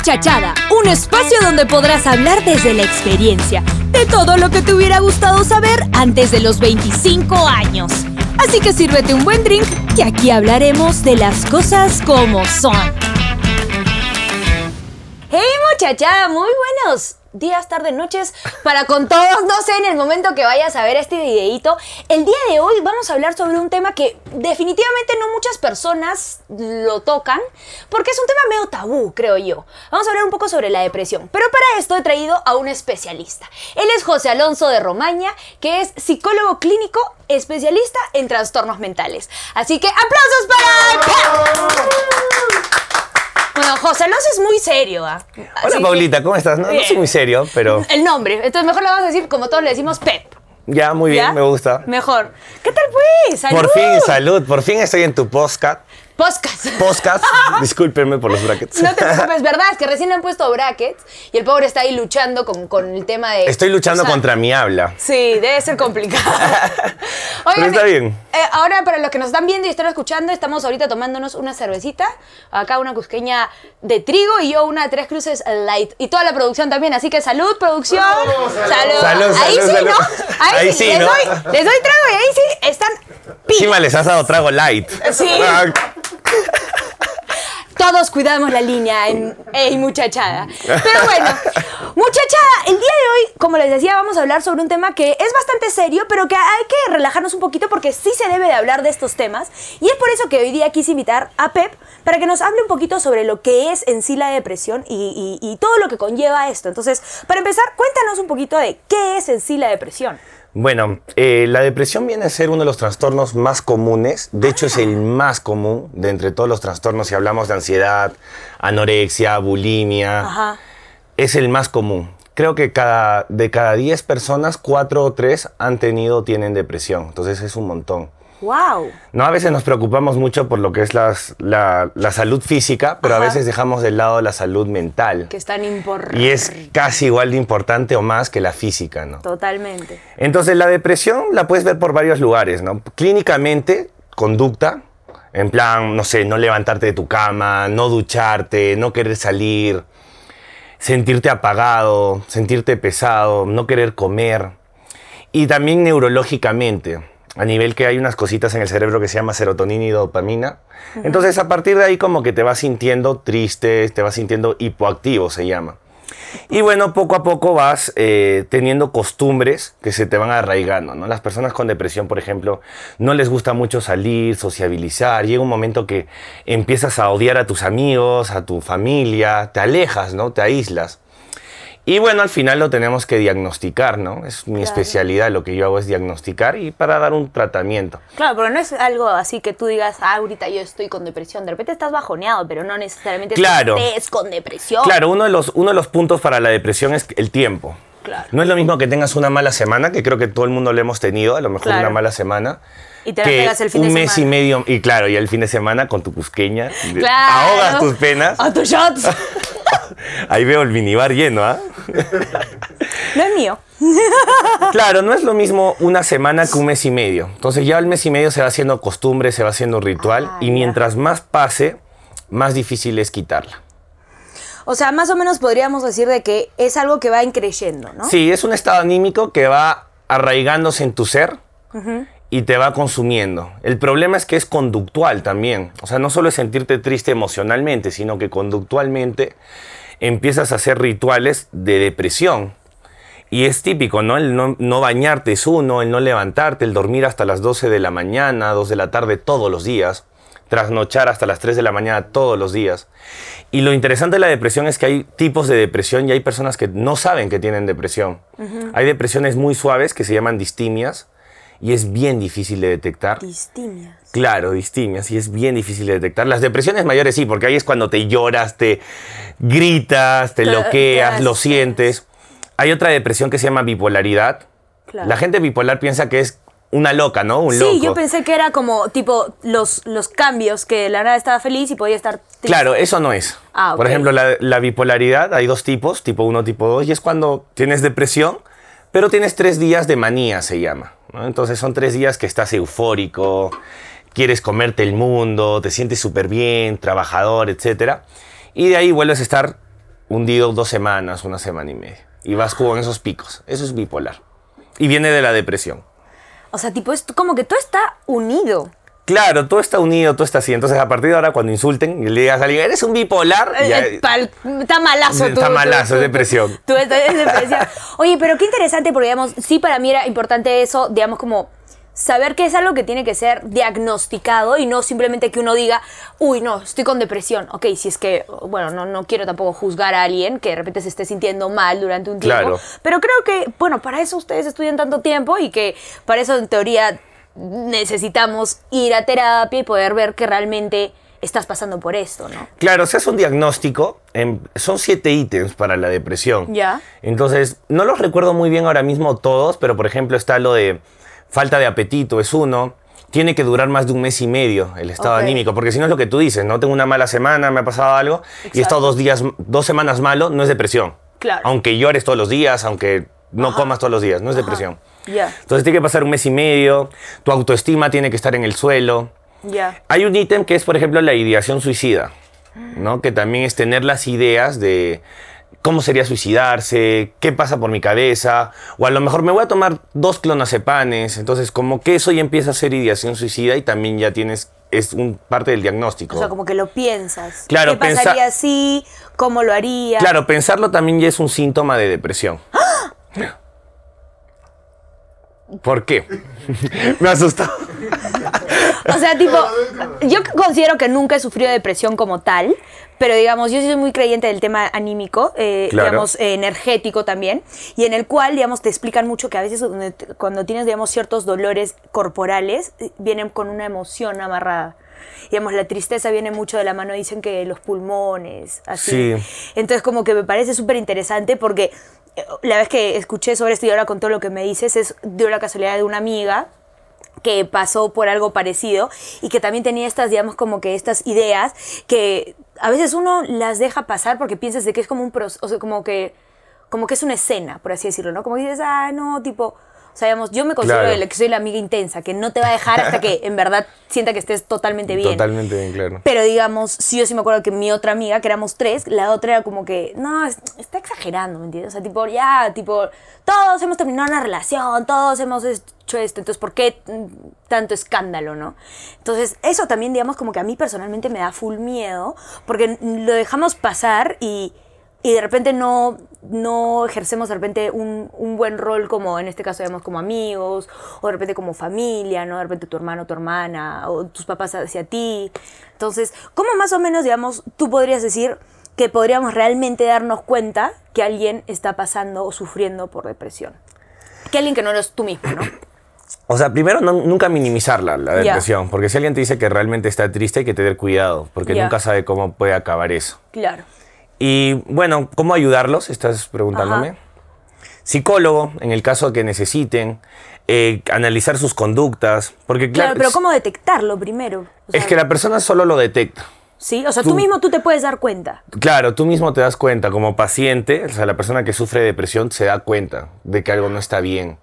Muchachada, un espacio donde podrás hablar desde la experiencia de todo lo que te hubiera gustado saber antes de los 25 años. Así que sírvete un buen drink, que aquí hablaremos de las cosas como son. ¡Hey muchachada! Muy buenos días, tardes, noches, para con todos, no sé, en el momento que vayas a ver este videito. El día de hoy vamos a hablar sobre un tema que definitivamente no muchas personas lo tocan, porque es un tema medio tabú, creo yo. Vamos a hablar un poco sobre la depresión, pero para esto he traído a un especialista. Él es José Alonso de Romaña, que es psicólogo clínico, especialista en trastornos mentales. Así que aplausos para... Bueno, José Alonso es muy serio. ¿ah? Hola Así que- Paulita, ¿cómo estás? No, no soy muy serio, pero El nombre. Entonces mejor lo vamos a decir como todos le decimos Pep. ya muy bien, ¿Ya? me gusta. Mejor. ¿Qué tal pues? ¡Salud! Por fin, salud, por fin estoy en tu podcast. Podcast. Podcast, discúlpenme por los brackets. No te preocupes, verdad, es que recién han puesto brackets y el pobre está ahí luchando con, con el tema de... Estoy luchando o sea, contra mi habla. Sí, debe ser complicado. Pero está bien. eh, ahora, para los que nos están viendo y están escuchando, estamos ahorita tomándonos una cervecita. Acá una cusqueña de trigo y yo una tres cruces light. Y toda la producción también. Así que salud, producción. Salud. Salud, Ahí salud, sí, salud. ¿no? Ahí, Ahí sí. sí, les, ¿no? doy, les doy trago y ahí sí están Encima les has dado trago light. Sí. Todos cuidamos la línea en Ey Muchachada. Pero bueno, Muchachada, el día de hoy, como les decía, vamos a hablar sobre un tema que es bastante serio, pero que hay que relajarnos un poquito porque sí se debe de hablar de estos temas. Y es por eso que hoy día quise invitar a Pep para que nos hable un poquito sobre lo que es en sí la depresión y todo lo que conlleva esto. Entonces, para empezar, cuéntanos un poquito de qué es en sí la depresión. Bueno, eh, la depresión viene a ser uno de los trastornos más comunes. De hecho, es el más común de entre todos los trastornos. Si hablamos de ansiedad, anorexia, bulimia, Ajá. es el más común. Creo que cada, de cada 10 personas, 4 o 3 han tenido o tienen depresión. Entonces es un montón. ¡Wow! No, a veces nos preocupamos mucho por lo que es las- la, la salud física, pero Ajá. a veces dejamos de lado la salud mental. Que es tan importante. Y es casi igual de importante o más que la física, ¿no? Totalmente. Entonces la depresión la puedes ver por varios lugares, ¿no? Clínicamente, conducta, en plan, no sé, no levantarte de tu cama, no ducharte, no querer salir, sentirte apagado, sentirte pesado, no querer comer. Y también neurológicamente, a nivel que hay unas cositas en el cerebro que se llama serotonina y dopamina. Entonces a partir de ahí como que te vas sintiendo triste, te vas sintiendo hipoactivo, se llama. Y bueno, poco a poco vas eh, teniendo costumbres que se te van arraigando, ¿no? Las personas con depresión, por ejemplo, no les gusta mucho salir, sociabilizar. Llega un momento que empiezas a odiar a tus amigos, a tu familia, te alejas, ¿no? Te aíslas. Y bueno, al final lo tenemos que diagnosticar, ¿no? Es mi Claro. especialidad, lo que yo hago es diagnosticar y para dar un tratamiento. Claro, pero no es algo así que tú digas, ah, ahorita yo estoy con depresión. De repente estás bajoneado, pero no necesariamente Claro. estés con depresión. Claro, uno de, los, uno de los puntos para la depresión es el tiempo. Claro. No es lo mismo que tengas una mala semana, que creo que todo el mundo lo hemos tenido, a lo mejor Claro. una mala semana. Y te que pegas el fin un de mes semana. y medio, y claro, y el fin de semana con tu cusqueña, Claro. ahogas tus penas. A tus shots. Ahí veo el minibar lleno, ¿ah? no es mío. Claro, no es lo mismo una semana que un mes y medio. Entonces ya el mes y medio se va haciendo costumbre, se va haciendo ritual, Ah, y ya. mientras más pase, más difícil es quitarla. O sea, más o menos podríamos decir de que es algo que va increyendo, ¿no? Sí, es un estado anímico que va arraigándose en tu ser y te va consumiendo. El problema es que es conductual también. O sea, no solo es sentirte triste emocionalmente, sino que conductualmente empiezas a hacer rituales de depresión. Y es típico, ¿no? El no, no bañarte es uno, el no levantarte, el dormir hasta las 12 de la mañana, 2 de la tarde todos los días, trasnochar hasta las 3 de la mañana todos los días. Y lo interesante de la depresión es que hay tipos de depresión y hay personas que no saben que tienen depresión. Hay depresiones muy suaves que se llaman distimias y es bien difícil de detectar. Distimia. Claro, distimias, y es bien difícil de detectar. Las depresiones mayores sí, porque ahí es cuando te lloras, te gritas, te loqueas, lo sientes. Hay otra depresión que se llama bipolaridad. Claro. La gente bipolar piensa que es una loca, ¿no? Un Sí, loco. yo pensé que era como tipo los, los cambios, que la nada estaba feliz y podía estar triste. Claro, eso no es. Ah, Por ejemplo, la, la bipolaridad, hay dos tipos, tipo 1, tipo 2, y es cuando tienes depresión, pero tienes tres días de manía, se llama. Entonces son tres días que estás eufórico, quieres comerte el mundo, te sientes súper bien, trabajador, etc. Y de ahí vuelves a estar hundido dos semanas, una semana y media. Y vas con esos picos. Eso es bipolar. Y viene de la depresión. O sea, tipo, es como que todo está unido. Claro, todo está unido, todo está así. Entonces, a partir de ahora, cuando insulten y le digas a alguien, eres un bipolar, Eh, ya- eh, pal- está malazo tú. Está malazo, es depresión. Tú depresión. Oye, pero qué interesante, porque digamos, sí para mí era importante eso, digamos, como saber que es algo que tiene que ser diagnosticado y no simplemente que uno diga, uy, no, estoy con depresión. Ok, si es que, bueno, no, no quiero tampoco juzgar a alguien que de repente se esté sintiendo mal durante un tiempo. Claro. Pero creo que, bueno, para eso ustedes estudian tanto tiempo y que para eso en teoría necesitamos ir a terapia y poder ver que realmente estás pasando por esto, ¿no? Claro, se hace un diagnóstico. son siete ítems para la depresión. Ya. Entonces, no los recuerdo muy bien ahora mismo todos, pero por ejemplo está lo de falta de apetito, es uno. Tiene que durar más de un mes y medio el estado anímico, porque si no es lo que tú dices, ¿no? Tengo una mala semana, me ha pasado algo, y he estado dos días, dos semanas malo, no es depresión. Claro. Aunque llores todos los días, aunque no comas todos los días, no es depresión. Ya. Entonces tiene que pasar un mes y medio, tu autoestima tiene que estar en el suelo. Ya. Hay un ítem que es, por ejemplo, la ideación suicida, ¿no? Que también es tener las ideas de cómo sería suicidarse, qué pasa por mi cabeza, o a lo mejor me voy a tomar dos clonazepanes, entonces como que eso ya empieza a ser ideación suicida y también ya tienes, es un parte del diagnóstico. O sea, como que lo piensas. Claro, ¿Qué pasaría si? ¿Cómo lo haría? Claro, pensarlo también ya es un síntoma de depresión. ¿Por qué? me asustó. O sea, tipo, yo considero que nunca he sufrido depresión como tal, pero digamos, yo soy muy creyente del tema anímico, eh, Claro. digamos, eh, energético también, y en el cual, digamos, te explican mucho que a veces cuando tienes, digamos, ciertos dolores corporales, eh, vienen con una emoción amarrada. Digamos, la tristeza viene mucho de la mano, dicen que los pulmones, así. Sí. Entonces, como que me parece súper interesante porque la vez que escuché sobre esto y ahora con todo lo que me dices, es de la casualidad de una amiga que pasó por algo parecido y que también tenía estas, digamos, como que estas ideas que a veces uno las deja pasar porque piensas de que es como un proceso, o sea, como que, como que es una escena, por así decirlo, ¿no? Como dices, ah, no, tipo, o sea, digamos, yo me considero Claro. el- que soy la amiga intensa, que no te va a dejar hasta que en verdad sienta que estés totalmente bien. Totalmente bien, claro. Pero digamos, sí, yo sí me acuerdo que mi otra amiga, que éramos tres, la otra era como que, no, es- está exagerando, ¿me entiendes? O sea, tipo, ya, tipo, todos hemos terminado una relación, todos hemos hecho esto, entonces, ¿por qué tanto escándalo, no? Entonces, eso también, digamos, como que a mí personalmente me da full miedo, porque lo dejamos pasar y, y de repente no, no ejercemos de repente un, un buen rol como, en este caso, digamos, como amigos, o de repente como familia, ¿no? De repente tu hermano, tu hermana, o tus papás hacia ti. Entonces, ¿cómo más o menos, digamos, tú podrías decir que podríamos realmente darnos cuenta que alguien está pasando o sufriendo por depresión? Que alguien que no eres tú mismo, ¿no? O sea, primero no- nunca minimizarla, la depresión, porque si alguien te dice que realmente está triste hay que tener cuidado, porque nunca sabe cómo puede acabar eso. Claro. Y bueno, ¿cómo ayudarlos? Estás preguntándome. Ajá. Psicólogo, en el caso que necesiten, eh, analizar sus conductas, porque Claro, claro, pero ¿cómo detectarlo primero? O es que la persona solo lo detecta. Sí, o sea, tú tú- mismo tú te puedes dar cuenta. Claro, tú mismo te das cuenta, como paciente, o sea, la persona que sufre depresión se da cuenta de que algo no está bien.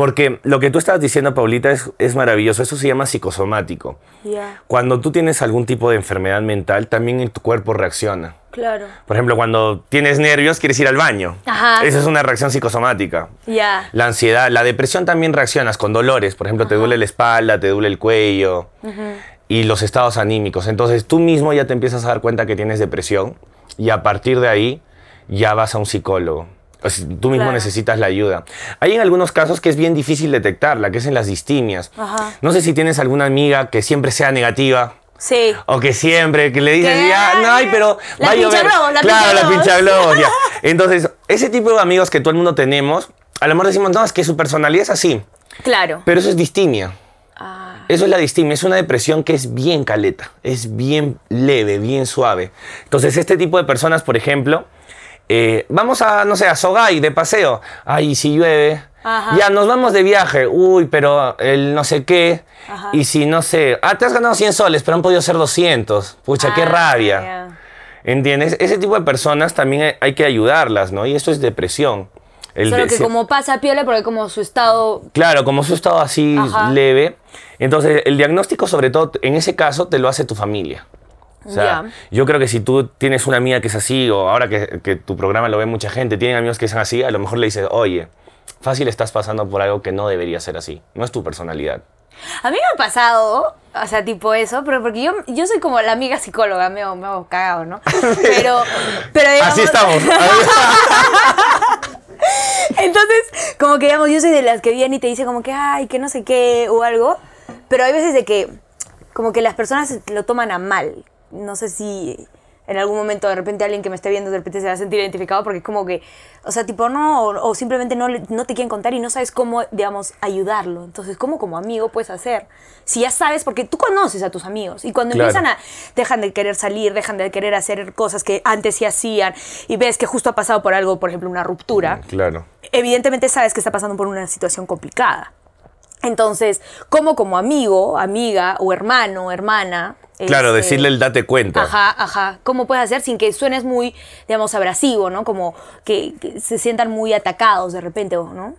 Porque lo que tú estabas diciendo, Paulita, es, es maravilloso. Eso se llama psicosomático. Ya, Cuando tú tienes algún tipo de enfermedad mental, también en tu cuerpo reacciona. claro. Por ejemplo, cuando tienes nervios, quieres ir al baño. Ajá. Esa es una reacción psicosomática. Ya. La ansiedad, la depresión también reaccionas con dolores. Por ejemplo, te duele la espalda, te duele el cuello. Y los estados anímicos. Entonces tú mismo ya te empiezas a dar cuenta que tienes depresión. Y a partir de ahí ya vas a un psicólogo. O sea, tú mismo Claro. necesitas la ayuda. Hay en algunos casos que es bien difícil detectarla, que es en las distimias. Ajá. No sé si tienes alguna amiga que siempre sea negativa. Sí. O que siempre, que le dices, ¿Qué? ya, no, ay, pero La va a llover. pinchaglobos, la claro, la pinchaglobos. pinchaglobos, ya. Entonces, ese tipo de amigos que todo el mundo tenemos, a lo mejor decimos, no, es que su personalidad es así. Claro. Pero eso es distimia. Ah, Eso es la distimia, es una depresión que es bien caleta, es bien leve, bien suave. Entonces, este tipo de personas, por ejemplo, eh, vamos a, no sé, a Sogay de paseo. Ay, ¿y si llueve. Ajá. Ya, nos vamos de viaje. Uy, pero el no sé qué. Ajá. Y si, no sé, ah, te has ganado 100 soles, pero han podido ser 200. Pucha, qué ah, rabia. ¿Entiendes? Ese tipo de personas también hay, que ayudarlas, ¿no? Y esto es depresión. El Solo de- que como pasa piola, porque como su estado. Claro, como su estado así Ajá. leve. Entonces, el diagnóstico, sobre todo, en ese caso, te lo hace tu familia. O sea, yo creo que si tú tienes una amiga que es así, o ahora que, que tu programa lo ve mucha gente, tienen amigos que son así, a lo mejor le dices, oye, fácil estás pasando por algo que no debería ser así. No es tu personalidad. A mí me ha pasado, o sea, tipo eso, pero porque yo, yo soy como la amiga psicóloga, me hago, me hago cagado, ¿no? Pero, pero digamos, Así estamos. Entonces, como que digamos, yo soy de las que viene y te dice como que, ay, que no sé qué, o algo, pero hay veces de que, como que las personas lo toman a mal. No sé si en algún momento de repente alguien que me esté viendo de repente se va a sentir identificado porque es como que, o sea, tipo, no, o, o simplemente no, no te quieren contar y no sabes cómo, digamos, ayudarlo. Entonces, ¿cómo como amigo puedes hacer? Si ya sabes, porque tú conoces a tus amigos y cuando Claro. empiezan a, dejan de querer salir, dejan de querer hacer cosas que antes sí hacían y ves que justo ha pasado por algo, por ejemplo, una ruptura claro. evidentemente sabes que está pasando por una situación complicada. Entonces, ¿cómo como amigo, amiga o hermano, hermana? Claro, este, decirle el date cuenta. Ajá, ajá. ¿Cómo puedes hacer sin que suenes muy, digamos, abrasivo, ¿no? Como que, que se sientan muy atacados de repente, ¿no?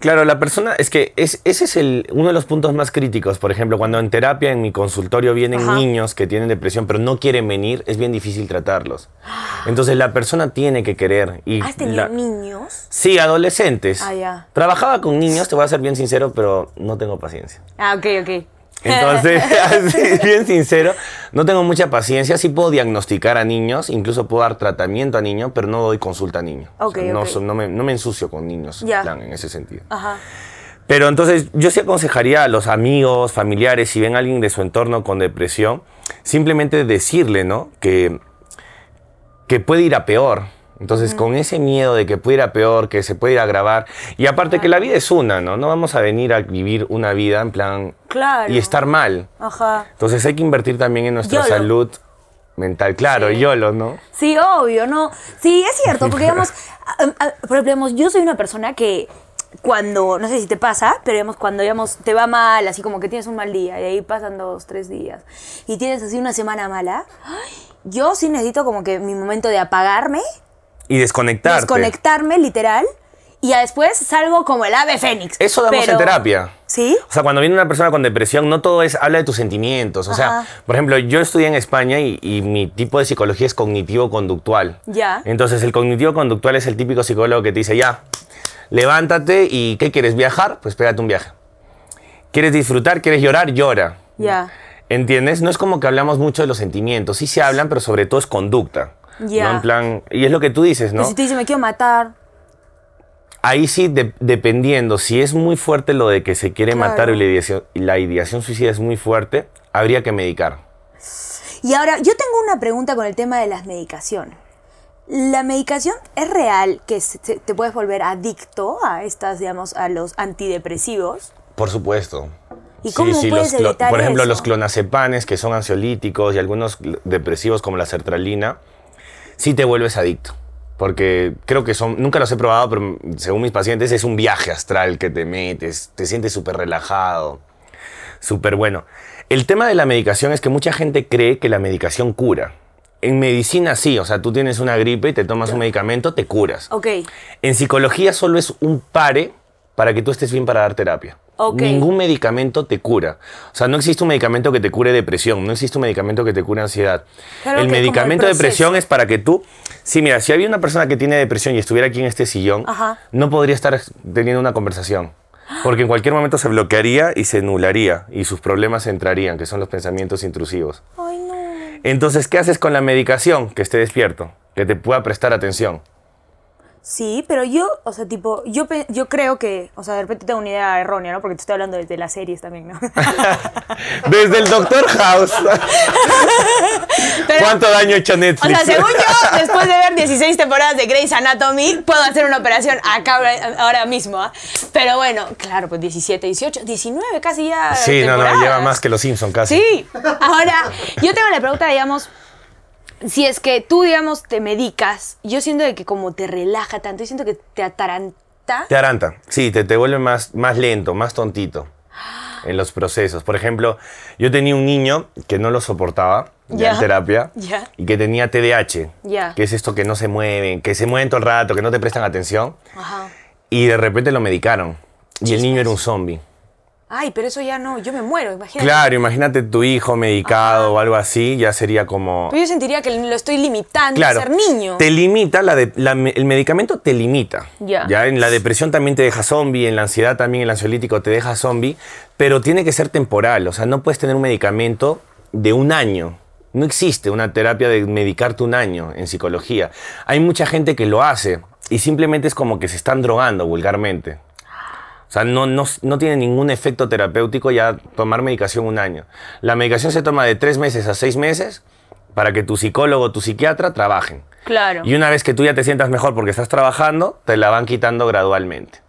Claro, la persona, es que es, ese es el, uno de los puntos más críticos. Por ejemplo, cuando en terapia, en mi consultorio, vienen Ajá. niños que tienen depresión, pero no quieren venir, es bien difícil tratarlos. Entonces la persona tiene que querer. Y ¿Has tenido la- niños? Sí, adolescentes. Ah, ya. Trabajaba con niños, te voy a ser bien sincero, pero no tengo paciencia. Ah, ok, ok. Entonces, así, bien sincero, no tengo mucha paciencia. Sí puedo diagnosticar a niños, incluso puedo dar tratamiento a niños, pero no doy consulta a niños. O sea, Ok, no, me, no me ensucio con niños plan, en ese sentido. Ajá. Pero entonces yo sí aconsejaría a los amigos, familiares, si ven a alguien de su entorno con depresión, simplemente decirle, ¿no? Que, que puede ir a peor. Entonces, con ese miedo de que puede ir a peor, que se puede ir a agravar. Y aparte que la vida es una, ¿no? No vamos a venir a vivir una vida en plan... Claro. Y estar mal. Ajá. Entonces hay que invertir también en nuestra YOLO. salud mental. Claro, Sí. YOLO, ¿no? Sí, obvio, ¿no? Sí, es cierto, porque digamos, a- a- por ejemplo, yo soy una persona que cuando, no sé si te pasa, pero digamos, cuando digamos, te va mal, así como que tienes un mal día, y ahí pasan dos, tres días, y tienes así una semana mala, yo sí necesito como que mi momento de apagarme, Y desconectarte. desconectarme, literal, y ya después salgo como el ave fénix. Eso damos en terapia. ¿Sí? O sea, cuando viene una persona con depresión, no todo es habla de tus sentimientos. O sea, por ejemplo, yo estudié en España y, y mi tipo de psicología es cognitivo-conductual. Ya. Entonces, el cognitivo-conductual es el típico psicólogo que te dice, ya, levántate y ¿qué quieres? ¿Viajar? Pues pégate un viaje. ¿Quieres disfrutar? ¿Quieres llorar? Llora. Ya. ¿Entiendes? No es como que hablamos mucho de los sentimientos. Sí se hablan, pero sobre todo es conducta. ¿No? En plan, y es lo que tú dices, ¿no? Pero si te dice, me quiero matar, Ahí sí, de- dependiendo, si es muy fuerte lo de que se quiere Claro. matar y la ideación, y la ideación suicida es muy fuerte, habría que medicar. Y ahora, yo tengo una pregunta con el tema de las medicaciones. ¿La medicación es real que te puedes volver adicto a estas, digamos, a los antidepresivos? Por supuesto. ¿Y cómo puedes los evitar Por ejemplo, eso? los clonazepanes, que son ansiolíticos y algunos depresivos como la sertralina, sí te vuelves adicto. Porque creo que son, nunca los he probado, pero según mis pacientes es un viaje astral que te metes, te sientes súper relajado, súper bueno. El tema de la medicación es que mucha gente cree que la medicación cura. En medicina sí, o sea, tú tienes una gripe y te tomas un medicamento, te curas. Ok. En psicología solo es un pare para que tú estés bien para dar terapia. Ok. Ningún medicamento te cura. O sea, no existe un medicamento que te cure depresión, no existe un medicamento que te cure ansiedad. Claro el como el medicamento de depresión es para que tú... Sí, mira, si había una persona que tiene depresión y estuviera aquí en este sillón, Ajá. no podría estar teniendo una conversación. Porque en cualquier momento se bloquearía y se nularía y sus problemas entrarían, que son los pensamientos intrusivos. Ay, no. Entonces, ¿qué haces con la medicación? Que esté despierto, que te pueda prestar atención. Sí, pero yo, o sea, tipo, yo, yo creo que, o sea, de repente tengo una idea errónea, ¿no? Porque te estoy hablando desde las series también, ¿no? Desde el Doctor House. Pero- ¿Cuánto daño ha hecho O Netflix? sea, según yo, después de ver 16 temporadas de Grey's Anatomy, puedo hacer una operación acá ahora- mismo. ¿ah? Pero bueno, claro, pues 17, 18, 19 casi ya. Sí, no, no, lleva más que los Simpson casi. Sí. Ahora, yo tengo la pregunta, digamos, si es que tú, digamos, te medicas, yo siento de que como te relaja tanto, yo siento que te ataranta. Te aranta. Sí, te, te vuelve más, más lento, más tontito en los procesos. Por ejemplo, yo tenía un niño que no lo soportaba ya en terapia Ya. y que tenía TDAH, Ya. que es esto que no se mueven, que se mueven todo el rato, que no te prestan atención. Ajá. Y de repente lo medicaron y el niño era un zombie. Ay, pero eso ya no, yo me muero, imagínate. Claro, imagínate tu hijo medicado o algo así, ya sería como... Pero yo sentiría que lo estoy limitando Claro, a ser niño. te limita, la de- la me- el medicamento te limita. Ya. en la depresión también te deja zombie, en la ansiedad también el ansiolítico te deja zombie, pero tiene que ser temporal, o sea, no puedes tener un medicamento de un año. No existe una terapia de medicarte un año en psicología. Hay mucha gente que lo hace y simplemente es como que se están drogando vulgarmente. O sea, no, no, no tiene ningún efecto terapéutico ya tomar medicación un año. La medicación se toma de tres meses a seis meses para que tu psicólogo o tu psiquiatra trabajen. Claro. Y una vez que tú ya te sientas mejor porque estás trabajando, te la van quitando gradualmente.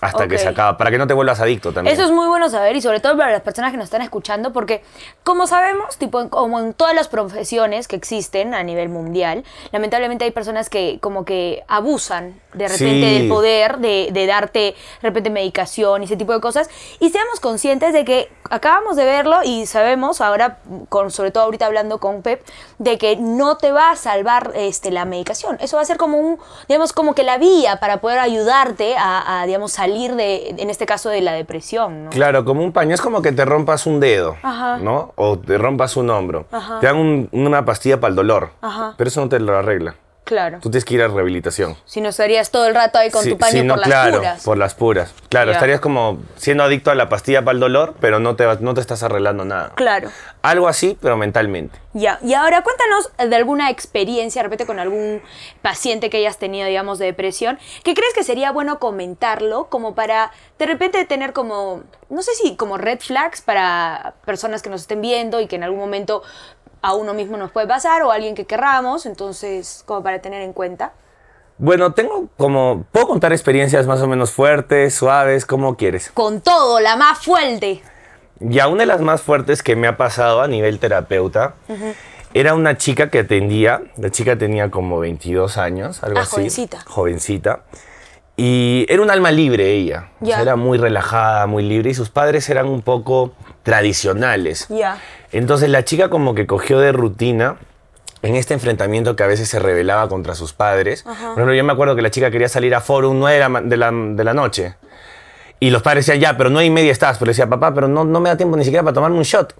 Hasta que se acaba, para que no te vuelvas adicto también. Eso es muy bueno saber y sobre todo para las personas que nos están escuchando porque como sabemos, tipo como en todas las profesiones que existen a nivel mundial, lamentablemente hay personas que como que abusan de repente Sí. del poder de, de darte de repente medicación y ese tipo de cosas y seamos conscientes de que acabamos de verlo y sabemos ahora, con, sobre todo ahorita hablando con Pep, de que no te va a salvar este, la medicación. Eso va a ser como un, digamos, como que la vía para poder ayudarte a, a, digamos, salir de, en este caso, de la depresión, ¿no? Claro, como un paño. Es como que te rompas un dedo, Ajá. ¿no? O te rompas un hombro. Ajá. Te dan un- una pastilla para el dolor. Ajá. Pero eso no te lo arregla. Claro. Tú tienes que ir a rehabilitación. Si no estarías todo el rato ahí con tu paño sí, no, por las claro, puras. por las puras. Claro, estarías como siendo adicto a la pastilla para el dolor, pero no te, no te estás arreglando nada. Claro. Algo así, pero mentalmente. Ya, y ahora cuéntanos de alguna experiencia, de repente con algún paciente que hayas tenido, digamos, de depresión, que crees que sería bueno comentarlo como para de repente tener como, no sé si como red flags para personas que nos estén viendo y que en algún momento a uno mismo nos puede pasar o a alguien que querramos, entonces como para tener en cuenta. Bueno, tengo como. Puedo contar experiencias más o menos fuertes, suaves, como quieres. Con todo, la más fuerte. Ya una de las más fuertes que me ha pasado a nivel terapeuta era una chica que atendía. La chica tenía como 22 años, algo Ah, así. jovencita. Jovencita. Y era un alma libre ella. O sea, Ya. era muy relajada, muy libre. Y sus padres eran un poco tradicionales. Ya. Entonces la chica como que cogió de rutina en este enfrentamiento que a veces se rebelaba contra sus padres. Por ejemplo, yo me acuerdo que la chica quería salir a Forum 9 de la, ma- de la, de la noche. Y los padres decían, ya, pero no hay media estás. Pero decía, papá, pero no, no me da tiempo ni siquiera para tomarme un shot.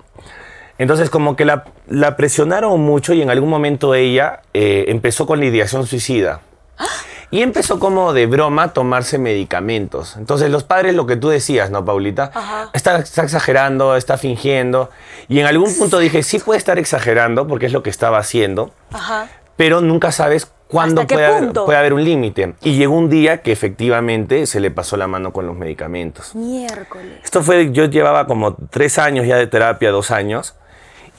Entonces como que la, la presionaron mucho y en algún momento ella eh, empezó con la ideación suicida. Y empezó como de broma a tomarse medicamentos. Entonces los padres, lo que tú decías, ¿no, Paulita? Ajá. Está, está exagerando, está fingiendo. Y en algún punto dije, sí puede estar exagerando porque es lo que estaba haciendo, Ajá. pero nunca sabes cuándo ¿Hasta qué puede haber, punto? puede haber un límite. Y llegó un día que efectivamente se le pasó la mano con los medicamentos. Miércoles. Esto fue, yo llevaba como tres años ya de terapia, dos años,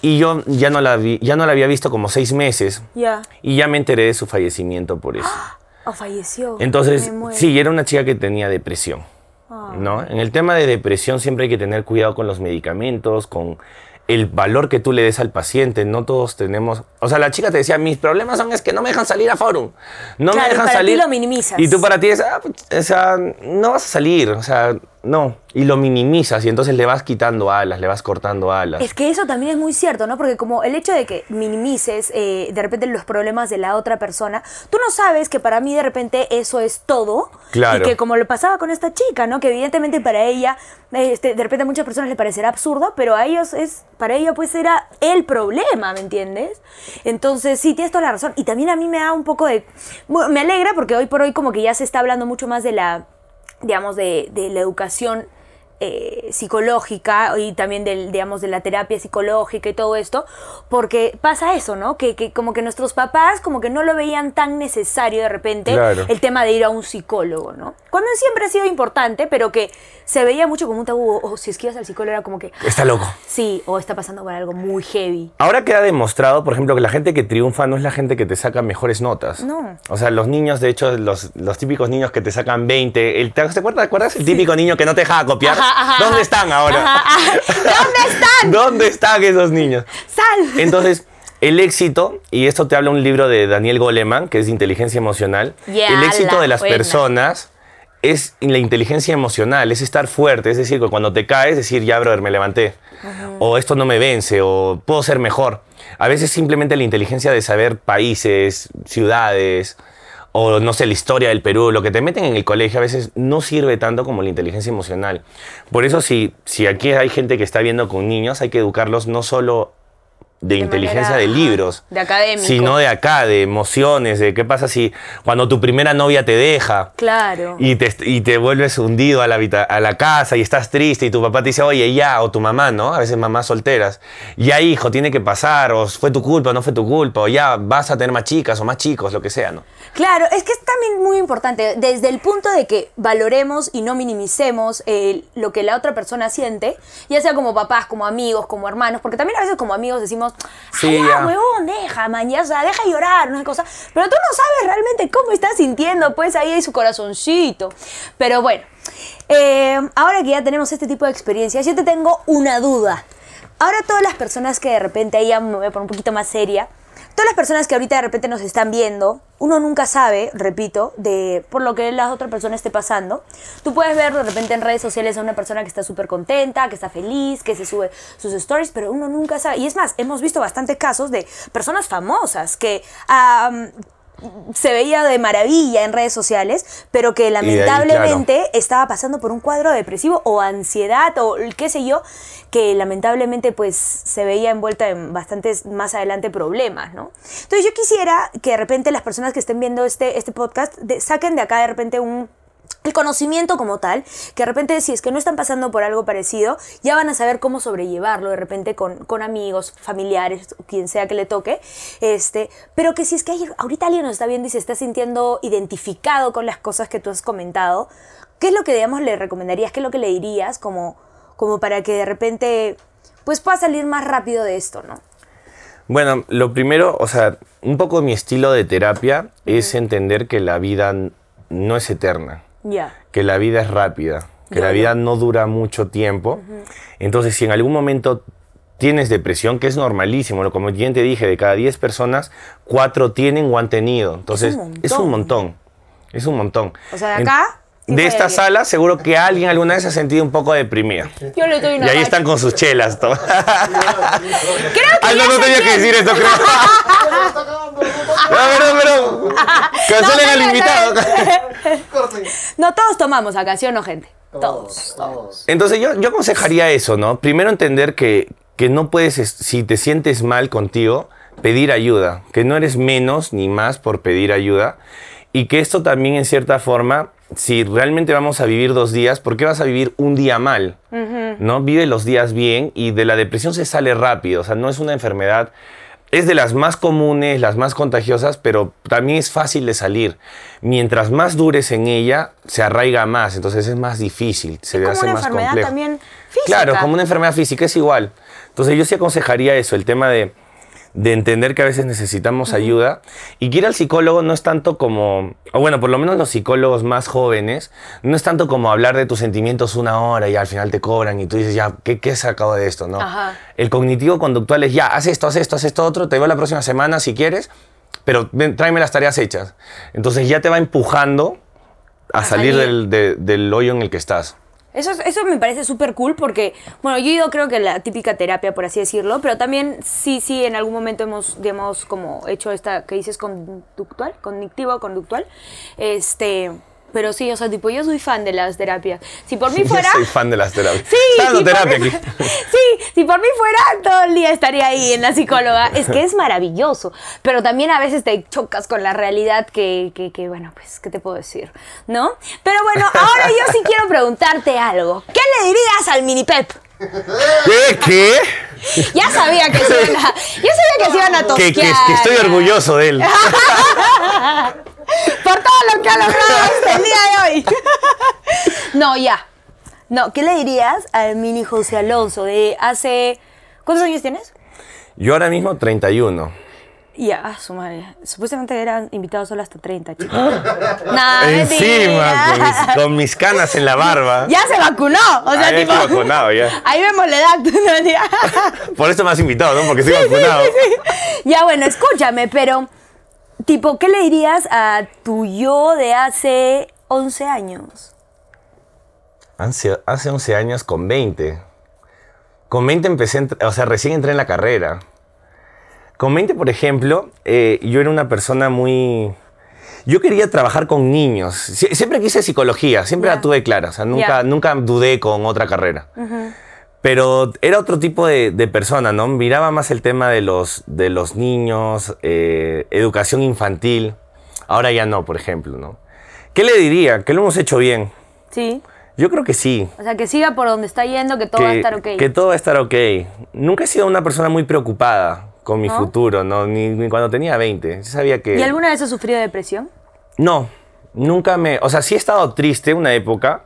y yo ya no la, vi- ya no la había visto como seis meses. Ya. Y ya me enteré de su fallecimiento por eso. Oh, falleció. Entonces, sí, era una chica que tenía depresión. Ah. ¿no? En el tema de depresión siempre hay que tener cuidado con los medicamentos, con el valor que tú le des al paciente. No todos tenemos... O sea, la chica te decía, mis problemas son es que no me dejan salir a Forum. No Claro, me y dejan ti salir. lo minimizas. Y tú para ti es, ah, pues, o sea, no vas a salir. O sea, no. Y lo minimizas y entonces le vas quitando alas, le vas cortando alas. Es que eso también es muy cierto, ¿no? Porque como el hecho de que minimices eh, de repente los problemas de la otra persona, tú no sabes que para mí de repente eso es todo. Claro. Y que como le pasaba con esta chica, ¿no? Que evidentemente para ella, este, de repente a muchas personas le parecerá absurdo, pero a ellos es, para ella pues era el problema, ¿me entiendes? Entonces sí, tienes toda la razón. Y también a mí me da un poco de... me alegra porque hoy por hoy como que ya se está hablando mucho más de la, digamos, de, de la educación eh, psicológica y también del, digamos, de la terapia psicológica y todo esto, porque pasa eso, ¿no? Que, que como que nuestros papás como que no lo veían tan necesario de repente Claro. el tema de ir a un psicólogo, ¿no? Cuando siempre ha sido importante, pero que se veía mucho como un tabú, o si es que ibas al psicólogo era como que, Está loco. sí, o está pasando por algo muy heavy. Ahora queda demostrado, por ejemplo, que la gente que triunfa no es la gente que te saca mejores notas. No. O sea, los niños, de hecho, los, los típicos niños que te sacan 20. El, ¿Te acuerdas, ¿te acuerdas el típico niño que no te dejaba copiar? Ajá, ajá, ¿Dónde están ahora? ¿Dónde están? ¿Dónde están esos niños? ¡Sal! Entonces, el éxito, y esto te habla un libro de Daniel Goleman, que es inteligencia emocional, el éxito la de las buena. personas es la inteligencia emocional, es estar fuerte, es decir, que cuando te caes, decir, ya, brother, me levanté, o esto no me vence, o puedo ser mejor. A veces simplemente la inteligencia de saber países, ciudades, o no sé, la historia del Perú, lo que te meten en el colegio a veces no sirve tanto como la inteligencia emocional. Por eso si, si aquí hay gente que está viendo con niños, hay que educarlos no solo de, inteligencia de libros, de académico. sino de acá, de emociones, de qué pasa si cuando tu primera novia te deja. Claro. Y te, y te vuelves hundido a la, a la casa y estás triste y tu papá te dice, oye, ya, o tu mamá, ¿no? A veces mamás solteras. Ya, hijo, tiene que pasar, o fue tu culpa, o no fue tu culpa, o ya vas a tener más chicas o más chicos, lo que sea, ¿no? Claro, es que es también muy importante, desde el punto de que valoremos y no minimicemos eh, lo que la otra persona siente, ya sea como papás, como amigos, como hermanos, porque también a veces como amigos decimos, Sí, "Ay, ya, ya. huevón, deja, man, ya, o sea, deja llorar, es cosa, pero tú no sabes realmente cómo está sintiendo, pues ahí hay su corazoncito. Pero bueno, eh, ahora que ya tenemos este tipo de experiencias, yo te tengo una duda. Ahora todas las personas que de repente, ahí ya me voy a poner un poquito más seria, todas las personas que ahorita de repente nos están viendo, uno nunca sabe, repito, de por lo que la otra persona esté pasando. Tú puedes ver de repente en redes sociales a una persona que está súper contenta, que está feliz, que se sube sus stories, pero uno nunca sabe. Y es más, hemos visto bastantes casos de personas famosas que... se veía de maravilla en redes sociales, pero que ahí, lamentablemente estaba pasando por un cuadro depresivo o ansiedad o qué sé yo, que lamentablemente pues se veía envuelta en bastantes más adelante problemas, ¿no? Entonces yo quisiera que de repente las personas que estén viendo este, este podcast de- saquen de acá de repente un el conocimiento como tal, que de repente si es que no están pasando por algo parecido, ya van a saber cómo sobrellevarlo de repente con, con amigos, familiares, quien sea que le toque, este, pero que si es que hay- ahorita alguien nos está viendo y se está sintiendo identificado con las cosas que tú has comentado, ¿qué es lo que digamos le recomendarías? ¿Qué es lo que le dirías como, como para que de repente pues pueda salir más rápido de esto, ¿no? Bueno, lo primero, o sea, un poco mi estilo de terapia es entender que la vida no es eterna. Que la vida es rápida, que la vida no dura mucho tiempo. Entonces, si en algún momento tienes depresión, que es normalísimo, ¿no? como bien te dije, de cada 10 personas, 4 tienen o han tenido. Entonces, es un montón. Es un montón. O sea, de acá, de esta sala, seguro que alguien alguna vez se ha sentido un poco deprimida. Yo le doy Y una ahí gacha. están con sus chelas. Creo que Ay, no, ya no sé tenía que decir esto, creo. No. Cancelen al invitado. No, todos tomamos acá, ¿sí o no, gente? Todos. todos. Entonces yo, yo aconsejaría eso, ¿no? Primero entender que, que no puedes, es- si te sientes mal contigo, pedir ayuda, que no eres menos ni más por pedir ayuda y que esto también en cierta forma, si realmente vamos a vivir dos días, ¿por qué vas a vivir un día mal? ¿No? Vive los días bien y de la depresión se sale rápido, o sea, no es una enfermedad es de las más comunes, las más contagiosas, pero también es fácil de salir. Mientras más dures en ella, se arraiga más, entonces es más difícil, se Es le como hace una más enfermedad complejo. también física. Claro, como una enfermedad física es igual. Entonces yo sí aconsejaría eso, el tema de, de entender que a veces necesitamos ayuda y que ir al psicólogo no es tanto como, o bueno, por lo menos los psicólogos más jóvenes, no es tanto como hablar de tus sentimientos una hora y al final te cobran y tú dices, ya, ¿qué, qué he sacado de esto? No. Ajá. El cognitivo conductual es, ya, haz esto, haz esto, haz esto otro, te veo la próxima semana si quieres, pero ven, tráeme las tareas hechas. Entonces ya te va empujando a, A salir, salir. Del, de- del hoyo en el que estás. Eso, es- eso me parece súper cool porque, bueno, yo he ido creo que la típica terapia, por así decirlo, pero también sí, sí, en algún momento hemos, digamos, como hecho esta que dices conductual, cognitivo, conductual, este, pero sí, o sea, tipo, yo soy fan de las terapias. Si por mí Yo fuera... soy fan de las terapias. Sí, si por terapia mí- aquí. sí, si por mí fuera, todo el día estaría ahí en la psicóloga. Es que es maravilloso, pero también a veces te chocas con la realidad que, que, que, bueno, pues, ¿qué te puedo decir? ¿No? Pero bueno, ahora yo sí quiero preguntarte algo. ¿Qué le dirías al mini Pep? ¿Qué? ¿Qué? Ya sabía que se iban a, ya sabía que se iban a tosquear. Que, que- que estoy orgulloso de él. Por todo lo que ha logrado hasta el día de hoy. No, ya. No, ¿qué le dirías al mini José Alonso de hace... ¿Cuántos años tienes? Yo ahora mismo 31. Ya, ah, su madre. Supuestamente eran invitados solo hasta 30, chicos. Nah, Encima, con mis, con mis canas en la barba. Ya se vacunó. O sea, Ah, ya tipo. estoy vacunado, ya. Ahí vemos la edad. No. Por eso me has invitado, ¿no? Porque estoy vacunado. ya, bueno, escúchame, pero. Tipo, ¿qué le dirías a tu yo de hace 11 años? Hace, hace 11 años con 20. Con 20 empecé, o sea, recién entré en la carrera. Con 20, por ejemplo, eh, yo era una persona muy... Yo quería trabajar con niños. Sie- siempre quise psicología, siempre Ya. la tuve clara. O sea, nunca, Ya. nunca dudé con otra carrera. Pero era otro tipo de, de persona, ¿no? Miraba más el tema de los, de los niños, eh, educación infantil. Ahora ya no, por ejemplo, ¿no? ¿Qué le diría? ¿Que lo hemos hecho bien? Sí. Yo creo que sí. O sea, que siga por donde está yendo, que todo que, va a estar ok. que todo va a estar ok. Nunca he sido una persona muy preocupada con mi ¿No? futuro, ¿no? Ni, ni cuando tenía 20. Yo sabía que... ¿Y alguna vez has sufrido depresión? No, nunca me... O sea, sí he estado triste una época.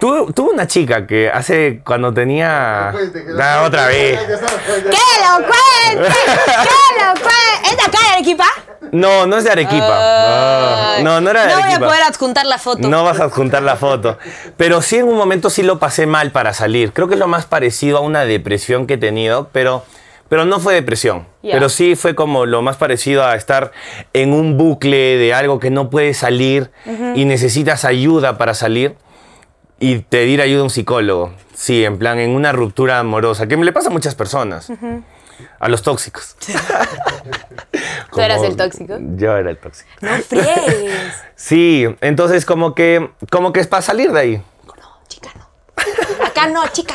Tuve, tuve una chica que hace... Cuando tenía... Ah, otra vez. ¡Que lo cuente! ¡Que lo cuente! ¿Es de acá de Arequipa? No, no es de Arequipa. Ay. No, no, era de No voy a Arequipa. poder adjuntar la foto. No vas a adjuntar la foto. Pero sí en un momento sí lo pasé mal para salir. Creo que es lo más parecido a una depresión que he tenido, pero, pero no fue depresión. Ya. Pero sí fue como lo más parecido a estar en un bucle de algo que no puedes salir y necesitas ayuda para salir y pedir ayuda a un psicólogo. Sí, en plan, en una ruptura amorosa, que me le pasa a muchas personas. A los tóxicos. ¿Tú eras el tóxico? Yo era el tóxico. No friegues. Sí, entonces como que, como que es para salir de ahí. No, chica, no. Acá no, chica.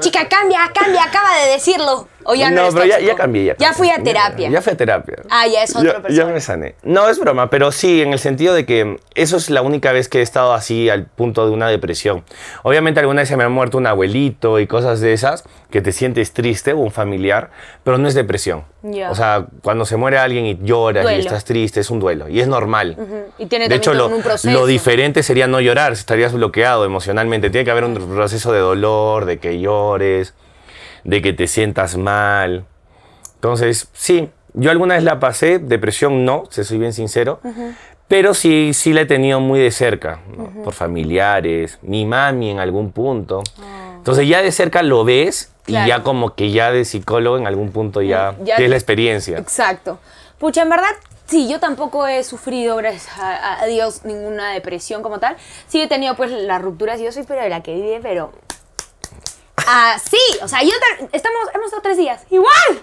Chica, cambia, cambia, acaba de decirlo. O ya no, no, pero ya, ya cambié. Ya, Ya fui a terapia. Ya, fui a terapia. Ah, ya es otra Ya- persona. Ya me sané. No, es broma, pero sí, en el sentido de que eso es la única vez que he estado así al punto de una depresión. Obviamente alguna vez se me ha muerto un abuelito y cosas de esas, que te sientes triste o un familiar, pero no es depresión. Ya. O sea, cuando se muere alguien y lloras Duelo. y estás triste, es un duelo. Y es normal. Y tiene De hecho, lo, un proceso. lo diferente sería no llorar, estarías bloqueado emocionalmente. Tiene que haber un proceso de dolor, de que llores, de que te sientas mal. Entonces, sí, yo alguna vez la pasé, depresión no, si soy bien sincero, pero sí, sí la he tenido muy de cerca, ¿no? por familiares, mi mami en algún punto. Entonces ya de cerca lo ves y ya como que ya de psicólogo en algún punto ya, Ya- tienes la experiencia. Exacto. Pucha, en verdad, sí, yo tampoco he sufrido, gracias a, a Dios, ninguna depresión como tal. Sí he tenido, pues, las rupturas. Yo soy pero de la que vive, pero... Ah, sí, o sea, yo ta- estamos, hemos estado tres días. Igual.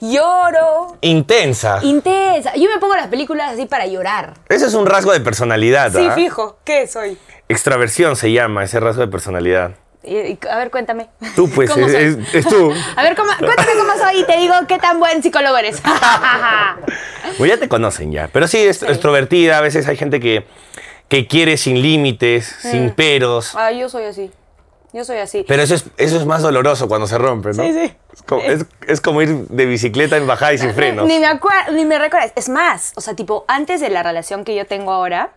Lloro. Intensa. Intensa. Yo me pongo las películas así para llorar. Ese es un rasgo de personalidad. Sí, ¿ah? fijo. ¿Qué soy? Extraversión se llama ese rasgo de personalidad. Y- y- a ver, cuéntame. Tú, pues, ¿Cómo es, soy? es- es tú. A ver, ¿cómo- cuéntame cómo soy y te digo qué tan buen psicólogo eres. Pues ya te conocen ya. Pero sí, es extrovertida. A veces hay gente que, que quiere sin límites, sin peros. ah, yo soy así. Yo soy así. Pero eso es, eso es más doloroso cuando se rompe, ¿no? Sí, sí. Es como, es- es como ir de bicicleta en bajada y sin frenos. Ni me acuerdo, ni me recuerdas. Es más, o sea, tipo, antes de la relación que yo tengo ahora,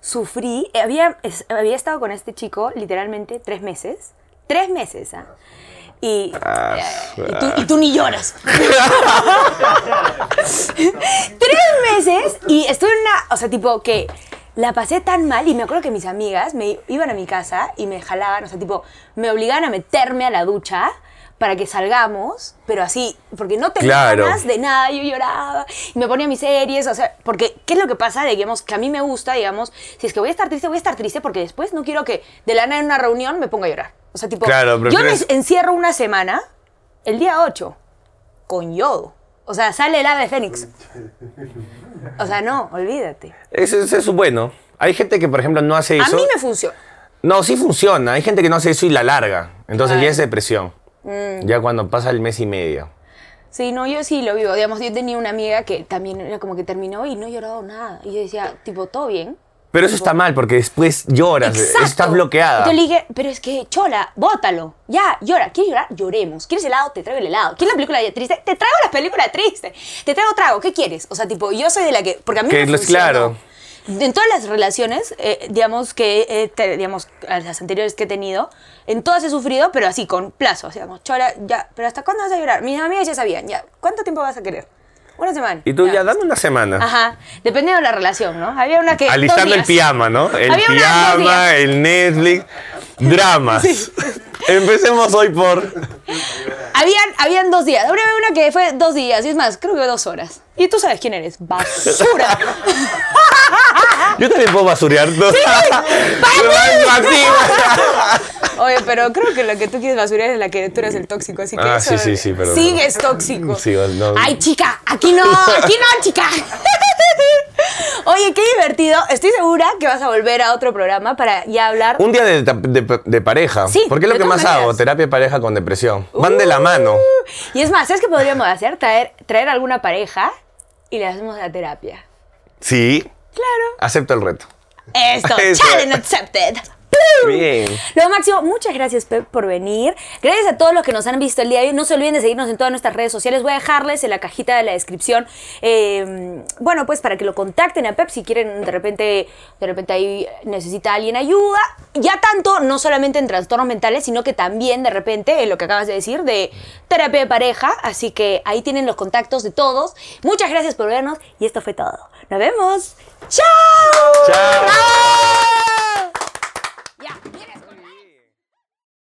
sufrí, eh, había, había estado con este chico literalmente tres meses. Tres meses, ¿ah? Y, Ah, y, tú, y tú ni lloras. tres meses y estuve en una, o sea, tipo que la pasé tan mal y me acuerdo que mis amigas me iban a mi casa y me jalaban, o sea, tipo, me obligaban a meterme a la ducha para que salgamos, pero así, porque no tenía Claro. ganas de nada, yo lloraba y me ponía mis series, o sea, porque ¿qué es lo que pasa? Digamos, que a mí me gusta, digamos, si es que voy a estar triste, voy a estar triste porque después no quiero que de la nada en una reunión me ponga a llorar. O sea, tipo, Claro, yo me encierro una semana, el día 8, con yodo. O sea, sale el ave fénix. O sea, no, olvídate. Eso, eso es bueno. Hay gente que, por ejemplo, no hace A eso. mí me funciona. No, sí funciona. Hay gente que no hace eso y la larga. Entonces ya es depresión. Mm. Ya cuando pasa el mes y medio. Sí, no, yo sí lo vivo. Digamos, yo tenía una amiga que también era como que terminó y no llorado nada. Y yo decía, tipo, ¿todo bien? Pero eso está mal porque después lloras. Exacto. Estás bloqueada. Yo le dije, pero es que, chola, bótalo. Ya, llora. ¿Quieres llorar? Lloremos. ¿Quieres helado? Te traigo el helado. ¿Quieres la película triste? Te traigo la película triste. Te traigo trago. ¿Qué quieres? O sea, tipo, yo soy de la que... Porque a mí Que me los- claro. En todas las relaciones, eh, digamos que, eh, te- digamos, las anteriores que he tenido, en todas he sufrido, pero así, con plazo. Así, digamos, chola, ya, pero ¿hasta cuándo vas a llorar? Mis amigas ya sabían, ya, ¿cuánto tiempo vas a querer? Una semana. Y tú ya, dame una semana. Ajá, dependiendo de la relación, ¿no? Había una que... Alistando el pijama, ¿no? El pijama, el Netflix, dramas. Empecemos hoy por. Habían, habían dos días. Habría una que fue dos días, y es más, creo que dos horas. Y tú sabes quién eres, basura. Yo también puedo basurear. ¿no? Oye, pero creo que lo que tú quieres basurar es la que tú eres el tóxico, así que Ah, eso- sí, sí, sí, perdón, Sigues tóxico. Sí, no. Ay, chica, aquí no, aquí no, chica. Oye, qué divertido. Estoy segura que vas a volver a otro programa para ya hablar. Un día de, de- de pareja. Sí, Porque es lo que más hago, maneras. terapia de pareja con depresión. Van de la Uh. mano. Y es más, ¿sabes qué podríamos hacer? Traer, traer alguna pareja y le hacemos la terapia. Sí, Claro. acepto el reto. Esto, Eso. challenge accepted. Bien. Lo máximo, muchas gracias Pep por venir. Gracias a todos los que nos han visto el día de hoy. No se olviden de seguirnos en todas nuestras redes sociales. Voy a dejarles en la cajita de la descripción. eh, bueno, pues para que lo contacten a Pep si quieren de repente, de repente ahí necesita alguien ayuda. Ya tanto, no solamente en trastornos mentales, sino que también de repente en lo que acabas de decir de terapia de pareja. Así que ahí tienen los contactos de todos. Muchas gracias por vernos y esto fue todo. Nos vemos. ¡Chao! Chao.